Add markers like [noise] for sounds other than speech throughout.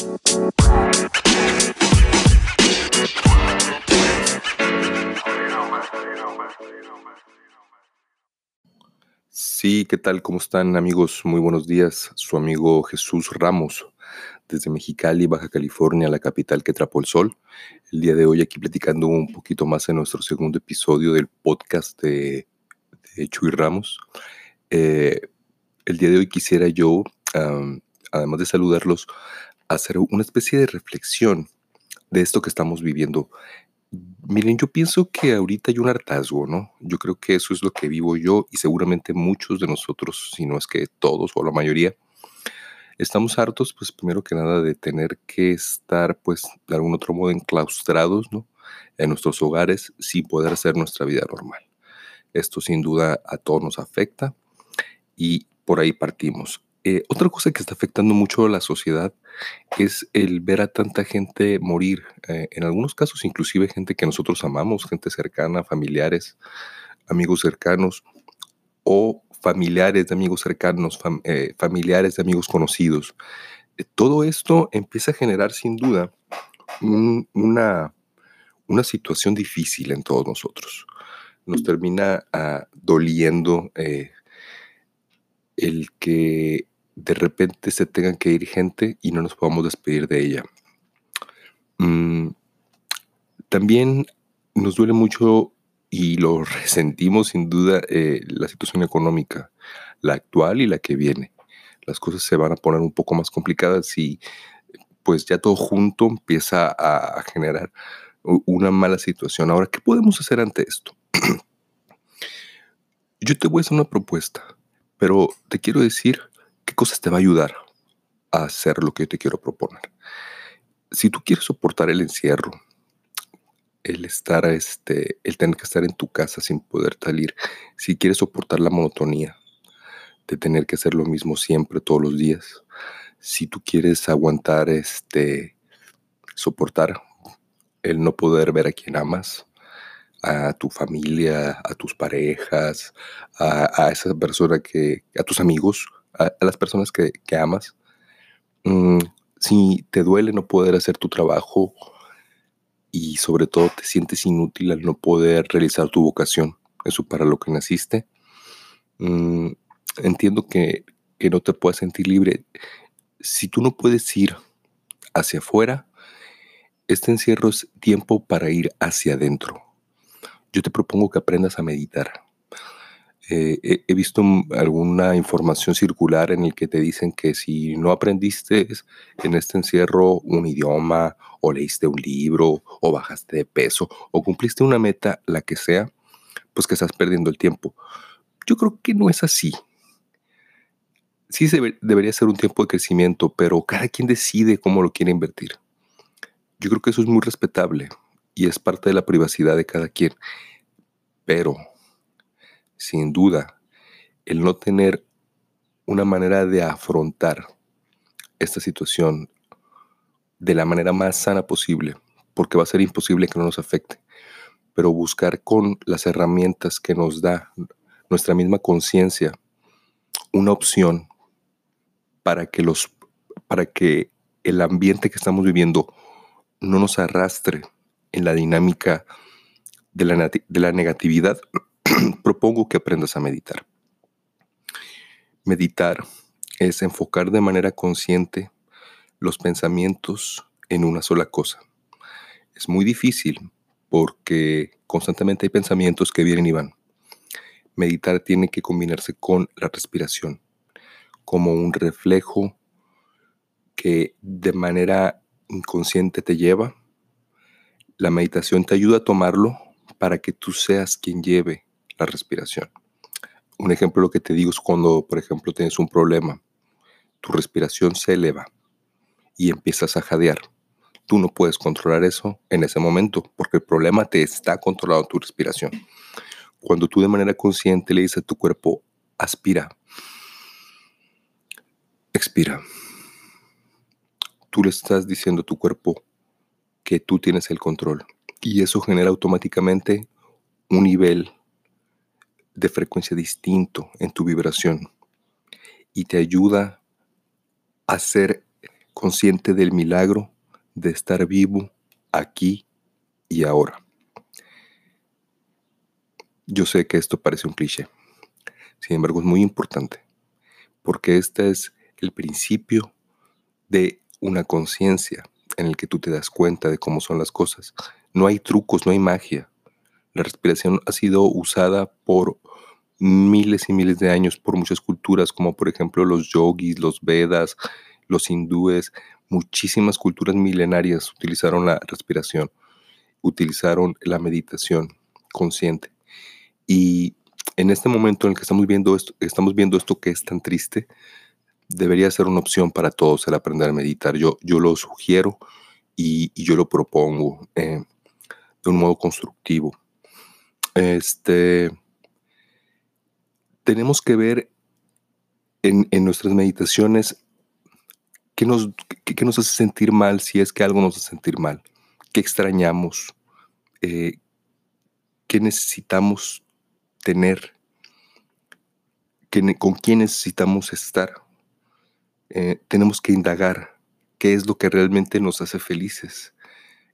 Sí, ¿qué tal? ¿Cómo están amigos? Muy buenos días. Su amigo Jesús Ramos, desde Mexicali, Baja California, la capital que atrapó el sol. El día de hoy aquí platicando un poquito más en nuestro segundo episodio del podcast de, Chuy Ramos. Eh, el día de hoy quisiera yo, además de saludarlos, hacer una especie de reflexión de esto que estamos viviendo Miren, yo pienso que ahorita hay un hartazgo, ¿no? Yo creo que eso es lo que vivo yo y seguramente muchos de nosotros, si no es que todos o la mayoría, estamos hartos, pues primero que nada, de tener que estar, pues, de algún otro modo enclaustrados, ¿no? En nuestros hogares sin poder hacer nuestra vida normal. Esto sin duda a todos nos afecta y por ahí partimos. Eh, otra cosa que está afectando mucho a la sociedad es el ver a tanta gente morir, eh, en algunos casos inclusive gente que nosotros amamos, gente cercana, familiares, amigos cercanos o familiares de amigos cercanos, eh, familiares de amigos conocidos. todo esto empieza a generar sin duda una, una situación difícil en todos nosotros. Nos termina ah, doliendo el que de repente se tengan que ir gente y no nos podamos despedir de ella. Mm, también nos duele mucho y lo [laughs] resentimos sin duda eh, la situación económica, la actual y la que viene. Las cosas se van a poner un poco más complicadas y pues ya todo junto empieza a, a generar una mala situación. Ahora, ¿qué podemos hacer ante esto? [clears throat] Yo te voy a hacer una propuesta, pero te quiero decir ¿Qué cosas te va a ayudar a hacer lo que yo te quiero proponer? Si tú quieres soportar el encierro, el estar, este, el tener que estar en tu casa sin poder salir, si quieres soportar la monotonía de tener que hacer lo mismo siempre, todos los días, si tú quieres aguantar, este, soportar el no poder ver a quien amas, a tu familia, a tus parejas, a, a esa persona que, a tus amigos, a, las personas que, amas. Mm, si te duele no poder hacer tu trabajo y sobre todo te sientes inútil al no poder realizar tu vocación, eso para lo que naciste, mm, entiendo que, que no te puedas sentir libre. Si tú no puedes ir hacia afuera, este encierro es tiempo para ir hacia adentro. Yo te propongo que aprendas a meditar. Eh, he, visto alguna información circular en el que te dicen que si no aprendiste en este encierro un idioma o leíste un libro o bajaste de peso o cumpliste una meta, la que sea, pues que estás perdiendo el tiempo. Yo creo que no es así. Sí debería ser un tiempo de crecimiento, pero cada quien decide cómo lo quiere invertir. Yo creo que eso es muy respetable y es parte de la privacidad de cada quien. Pero sin duda, el no tener una manera de afrontar esta situación de la manera más sana posible, porque va a ser imposible que no nos afecte, pero buscar con las herramientas que nos da nuestra misma conciencia una opción para que los para que el ambiente que estamos viviendo no nos arrastre en la dinámica de la, de la negatividad [clears throat] propongo que aprendas a meditar. Meditar es enfocar de manera consciente los pensamientos en una sola cosa. Es muy difícil porque constantemente hay pensamientos que vienen y van. Meditar tiene que combinarse con la respiración, como un reflejo que de manera inconsciente te lleva. La meditación te ayuda a tomarlo para que tú seas quien lleve la respiración. Un ejemplo lo que te digo es cuando, por ejemplo, tienes un problema, tu respiración se eleva y empiezas a jadear. Tú no puedes controlar eso en ese momento porque el problema te está controlando tu respiración. Cuando tú de manera consciente le dices a tu cuerpo, aspira, expira, tú le estás diciendo a tu cuerpo que tú tienes el control y eso genera automáticamente un nivel de frecuencia distinto en tu vibración y te ayuda a ser consciente del milagro de estar vivo aquí y ahora. Yo sé que esto parece un cliché, sin embargo es muy importante, porque este es el principio de una conciencia en el que tú te das cuenta de cómo son las cosas. No hay trucos, no hay magia. La respiración ha sido usada por miles y miles de años por muchas culturas, como por ejemplo los yogis, los vedas, los hindúes, muchísimas culturas milenarias utilizaron la respiración, utilizaron la meditación consciente. Y en este momento en el que estamos viendo esto, estamos viendo esto que es tan triste, debería ser una opción para todos el aprender a meditar. Yo, yo lo sugiero y, yo lo propongo eh, de un modo constructivo. Este, tenemos que ver en, nuestras meditaciones qué nos, qué, nos hace sentir mal si es que algo nos hace sentir mal, qué extrañamos, eh, qué necesitamos tener, con quién necesitamos estar. Eh, tenemos que indagar qué es lo que realmente nos hace felices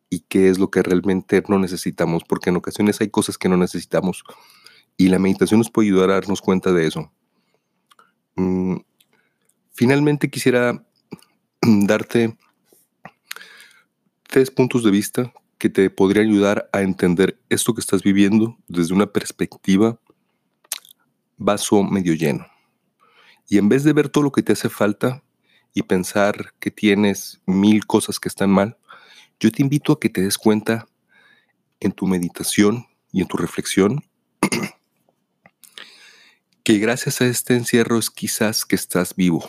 y qué es lo que realmente no necesitamos, porque en ocasiones hay cosas que no necesitamos y la meditación nos puede ayudar a darnos cuenta de eso. Mm, finalmente quisiera [clears throat] darte tres puntos de vista que te podrían ayudar a entender esto que estás viviendo desde una perspectiva vaso medio lleno. Y en vez de ver todo lo que te hace falta y pensar que tienes mil cosas que están mal, yo te invito a que te des cuenta en tu meditación y en tu reflexión [clears throat] que gracias a este encierro es quizás que estás vivo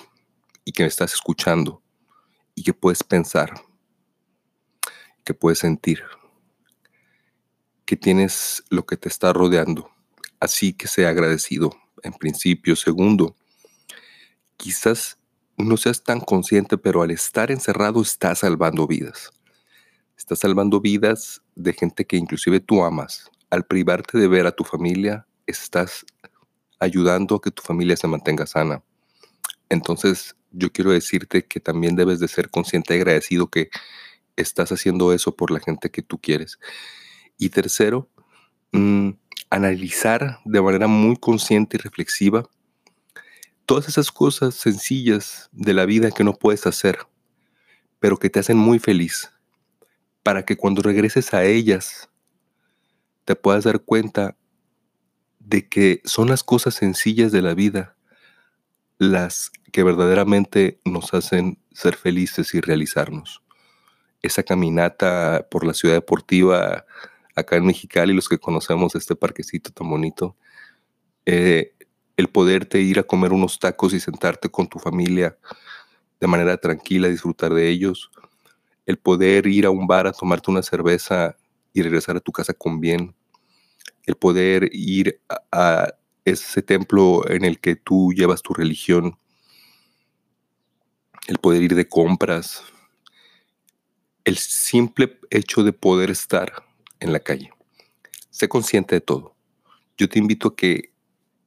y que me estás escuchando y que puedes pensar, que puedes sentir, que tienes lo que te está rodeando. Así que sea agradecido en principio. Segundo, quizás no seas tan consciente, pero al estar encerrado estás salvando vidas. Estás salvando vidas de gente que inclusive tú amas. Al privarte de ver a tu familia, estás ayudando a que tu familia se mantenga sana. Entonces, yo quiero decirte que también debes de ser consciente y agradecido que estás haciendo eso por la gente que tú quieres. Y tercero, mm, analizar de manera muy consciente y reflexiva todas esas cosas sencillas de la vida que no puedes hacer, pero que te hacen muy feliz, para que cuando regreses a ellas te puedas dar cuenta de que son las cosas sencillas de la vida las que verdaderamente nos hacen ser felices y realizarnos. Esa caminata por la ciudad deportiva acá en Mexicali, los que conocemos este parquecito tan bonito, eh, el poderte ir a comer unos tacos y sentarte con tu familia de manera tranquila, disfrutar de ellos, el poder ir a un bar a tomarte una cerveza y regresar a tu casa con bien, el poder ir a, ese templo en el que tú llevas tu religión, el poder ir de compras, el simple hecho de poder estar en la calle. Sé consciente de todo. Yo te invito a que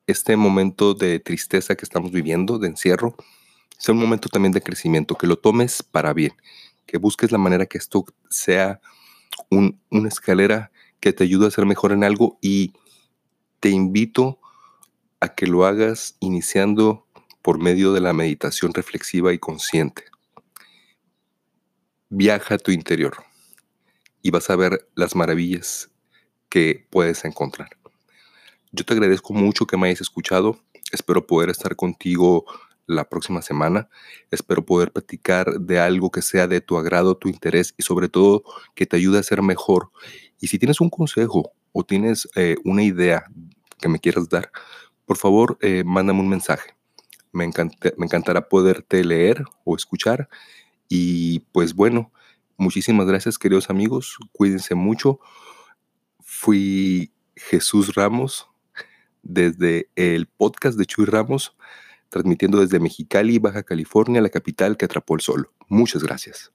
este momento de tristeza que estamos viviendo, de encierro, sea un momento también de crecimiento, que lo tomes para bien, que busques la manera que esto sea una escalera que te ayude a ser mejor en algo y te invito a que lo hagas iniciando por medio de la meditación reflexiva y consciente. Viaja a tu interior y vas a ver las maravillas que puedes encontrar. Yo te agradezco mucho que me hayas escuchado. Espero poder estar contigo la próxima semana. Espero poder platicar de algo que sea de tu agrado, tu interés y sobre todo que te ayude a ser mejor. Y si tienes un consejo o tienes eh, una idea que me quieras dar, por favor, eh, mándame un mensaje. Me, me encantará poderte leer o escuchar. Y pues bueno, muchísimas gracias queridos amigos. Cuídense mucho. Fui Jesús Ramos desde el podcast de Chuy Ramos transmitiendo desde Mexicali, Baja California, la capital que atrapó el sol. Muchas gracias.